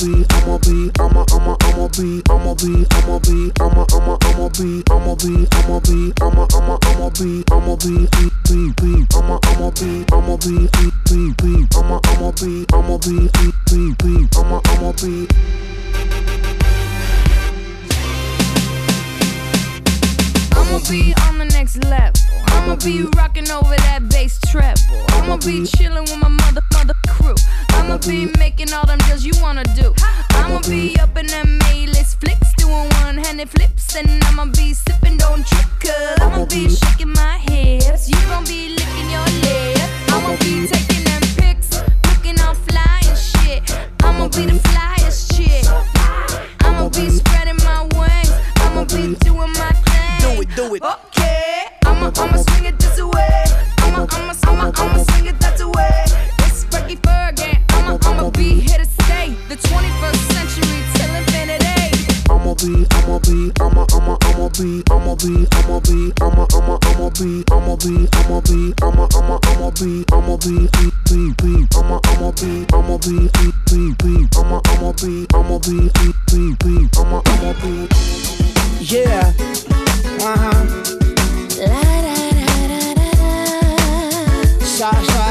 be, I'ma be, I'ma, I'ma, I'ma be, I'ma be, I'ma be, I'ma, I'ma, I'ma be, I'ma be, I'ma be, I'ma, I'ma, I'ma be, I'ma be, be, be, be, I'ma, I'ma be, I'ma be, be, be, be, I'ma, I'ma be, I'ma be, be, be, be, I'ma, I'ma be. I'ma be on the next level. I'ma be rocking over that bass treble. I'ma be chilling with my mother, mother crew. I'ma be making all them deals you wanna do. I'ma be up in them A-list flicks, doing one-handed flips, and I'ma be sipping, don't I'ma be shaking my hips. You gon' be licking your lips.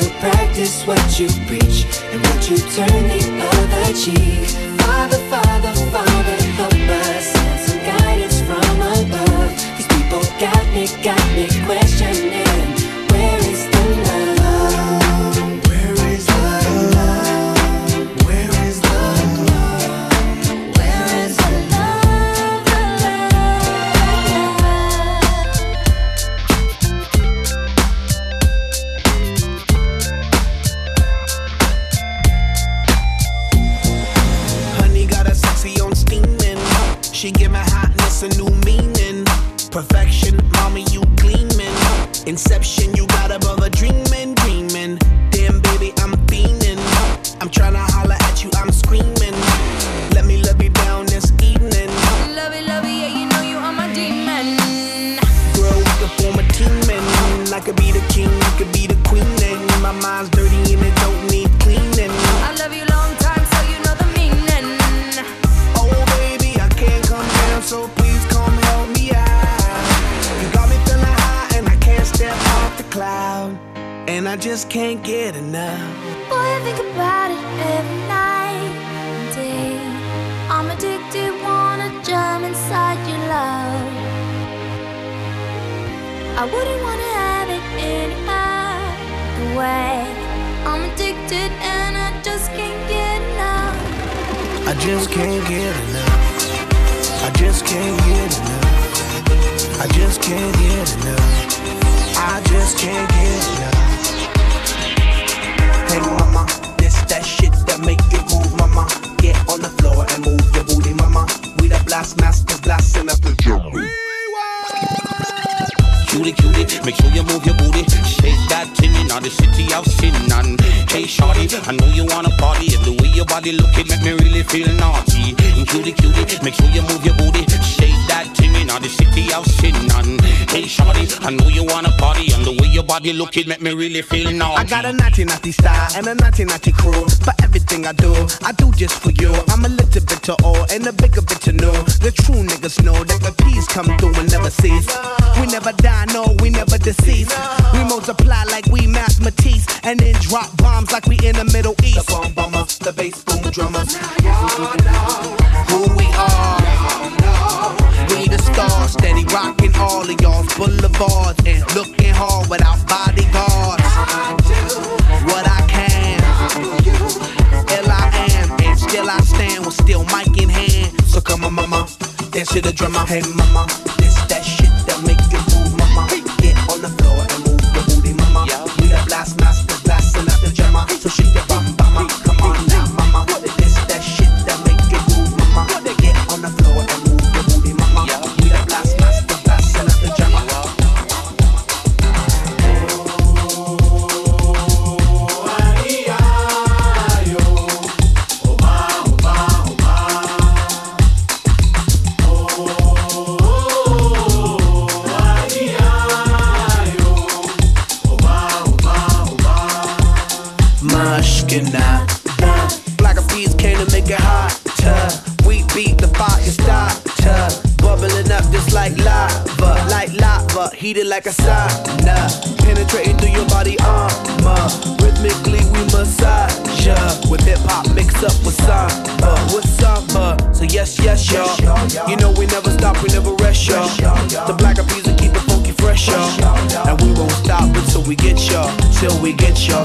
you practice what you preach and what you turn the other cheek. Father, Father, Father, help us send some guidance from above. These people got me, got me questioning. Mind's dirty and it don't need cleaning. I love you long time, so you know the meaning. Oh baby, I can't come down, so please come help me out. You got me feeling high and I can't step off the cloud. And I just can't get enough. Boy, I think about it every night and day. I'm addicted, wanna jump inside your love. I wouldn't awake. I'm addicted and I just can't get enough. I just can't get enough. I just can't get enough. I just can't get enough. I just can't get enough. Body looking make me really feel naughty. And cutie, And the way body looking make me really feel naughty. I got a naughty naughty style and a naughty naughty crew. For everything I do, I do just for you. I'm a little bit to old and a bigger bit to know. The true niggas know that the peace come through and never cease. We never die, no, we never decease. We multiply like we mathematics and then drop bombs like we in the Middle East. The bomb bombers, the bass boom drummers. Who we are. Stars, steady rocking all of y'all's boulevards and looking hard without bodyguards. What I can, ill I am, and still I stand with still mic in hand. So come on, mama, dance to the drummer. Hey, mama, like a sauna. Penetrating through your body armor. Rhythmically we massage ya. With hip hop mixed up with samba, with samba. So yes, yes, y'all. You know we never stop, we never rest, y'all. The black peas will keep it funky fresh, y'all. And we won't stop until we get y'all, till we get y'all.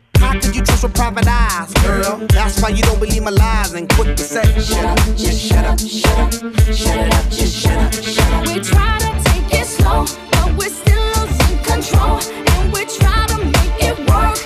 How could you trust with private eyes, girl? That's why you don't believe my lies and quick to say, shut up, just shut up, shut up, shut it up, just shut up, shut up. We try to take it slow, but we're still losing control. And we try to make it work,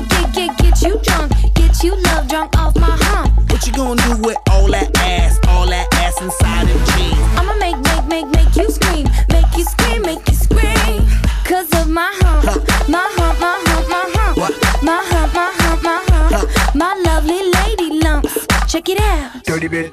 get, get, get, get you drunk. Get you love drunk off my hump. What you gonna do with all that ass, all that ass inside of jeans? I'ma make, make, make, make you scream. Make you scream, make you scream. Cause of my hump, my hump, my hump, my hump. What? My hump, my hump, my hump. My lovely lady lumps. Check it out. Dirty bit.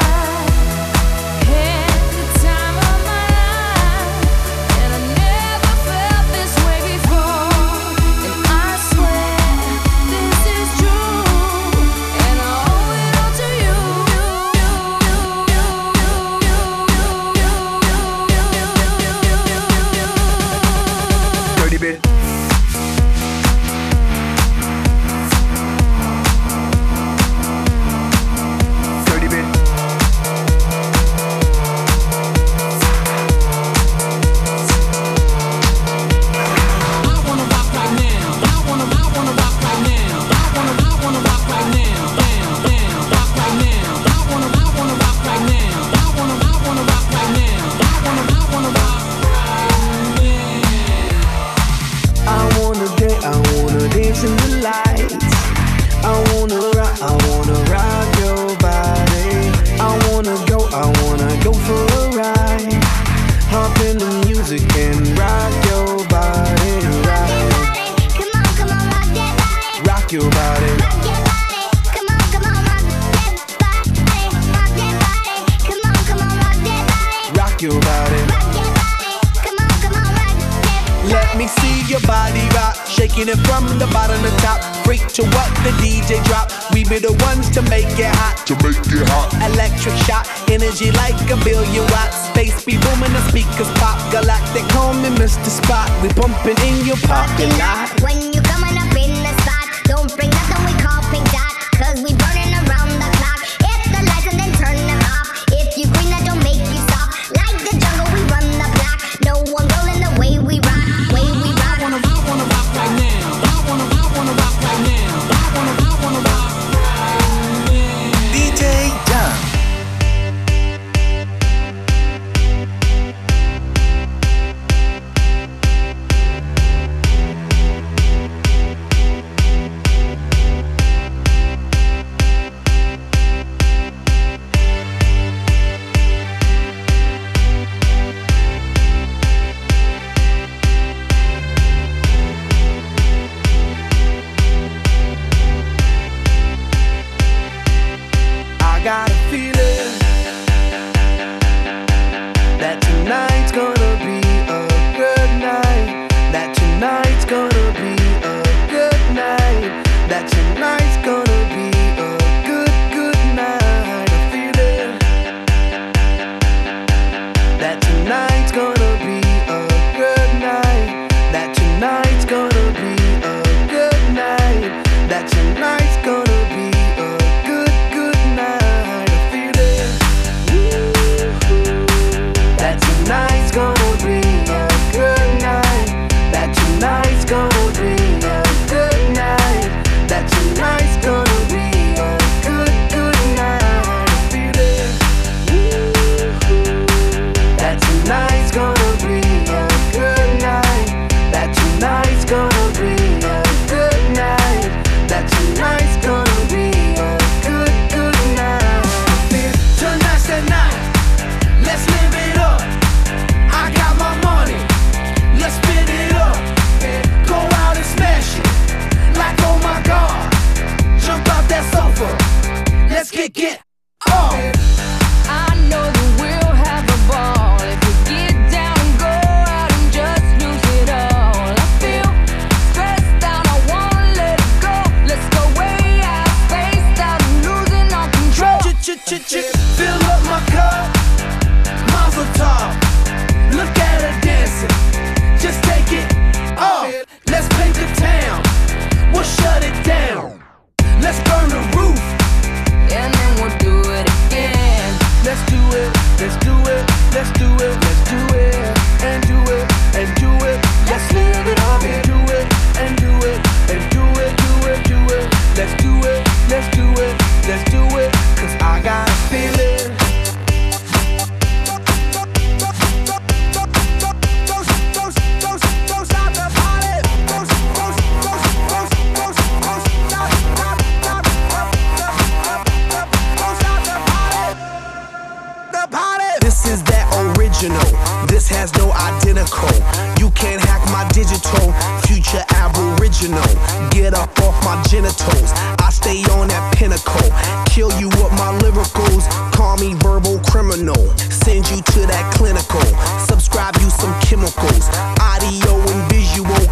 your body rock, shaking it from the bottom to top. Freak to what the DJ drop. We be the ones to make it hot. To make it hot. Electric shock, energy like a billion watts. Space be booming, the speakers pop. Galactic call me Mr. Spock. We bumping in your parking lot. When you coming up in the spot, don't bring nothing we call pink dot.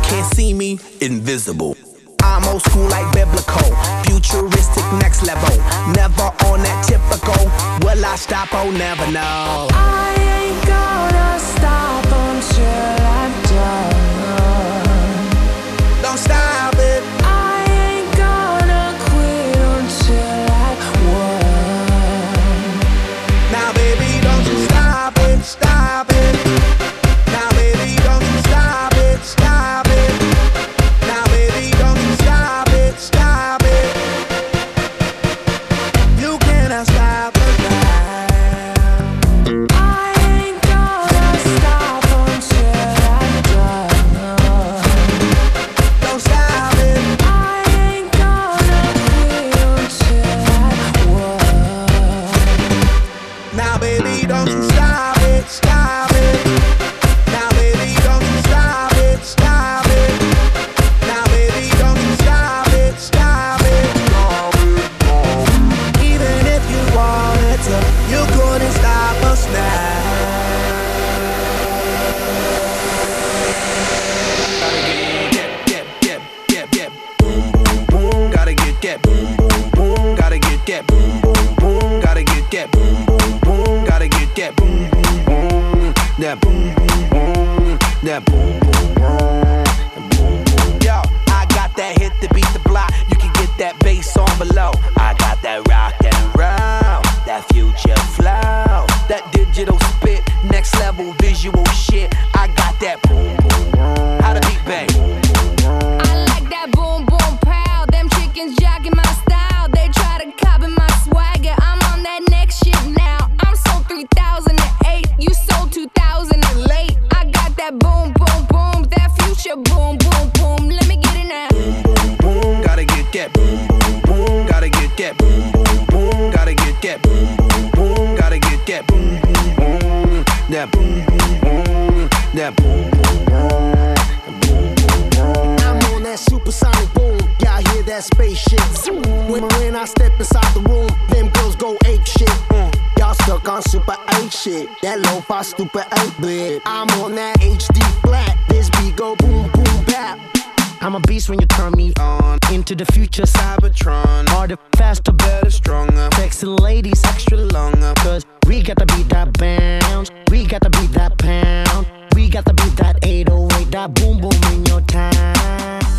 can't see me, invisible. I'm old school like biblical, futuristic next level. Never on that typical. Will I stop? Oh, never know. I ain't gonna stop until I'm done. Don't stop. boom. Y'all hear that spaceship? When, when I step inside the room, them girls go ape shit. Mm. Y'all stuck on super ape shit. That low fi stupid ape bit. I'm on that HD flat. This beat go boom boom bap. I'm a beast when you turn me on. Into the future, Cybertron. Harder, faster, better, stronger. Sexy ladies, extra longer. Cause we gotta beat that bounce. We gotta beat that pound. We gotta beat that 808, that boom boom in your time.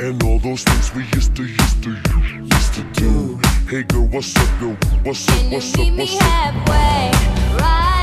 And all those things we used to, used to, used to do. Hey girl, what's up, girl? What's up, what's up, what's up? Halfway, right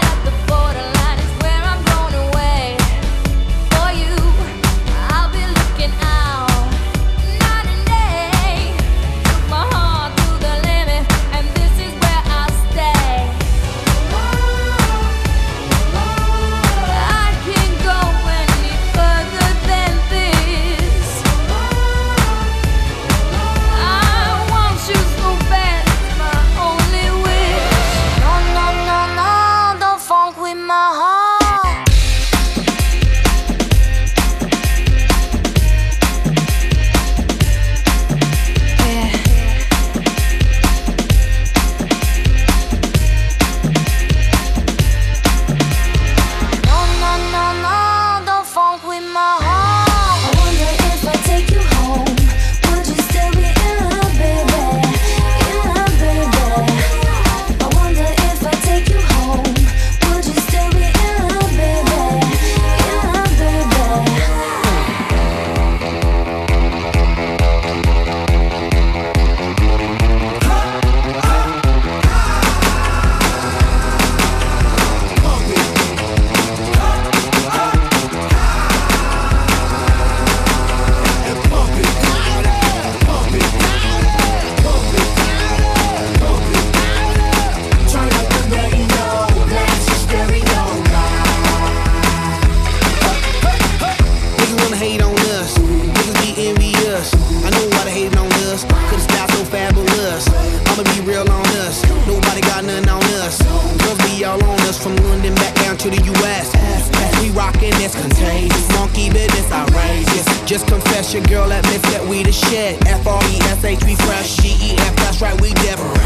it's contagious. Monkey business outrageous. Just confess your girl admits that we the shit. F R E S H we fresh. G E F that's right we different.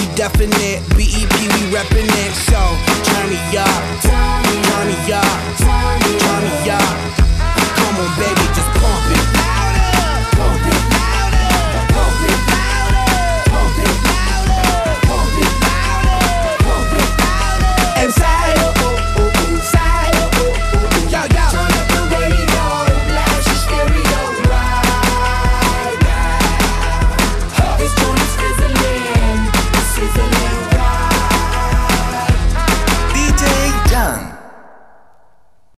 We definite. B E P we reppin' it. So turn me up, turn me up, turn me up. Come on baby.